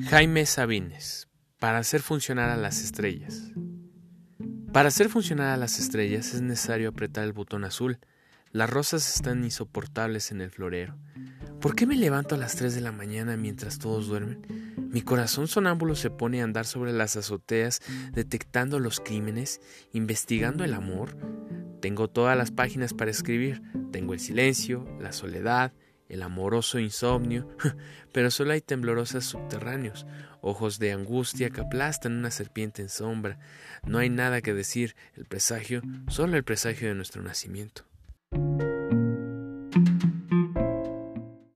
Jaime Sabines, para hacer funcionar a las estrellas. Para hacer funcionar a las estrellas es necesario apretar el botón azul. Las rosas están insoportables en el florero. ¿Por qué me levanto a las 3 de la mañana mientras todos duermen? Mi corazón sonámbulo se pone a andar sobre las azoteas, detectando los crímenes, investigando el amor. Tengo todas las páginas para escribir. Tengo el silencio, la soledad, el amoroso insomnio, pero solo hay temblorosas subterráneos, ojos de angustia que aplastan una serpiente en sombra. No hay nada que decir, el presagio, solo el presagio de nuestro nacimiento.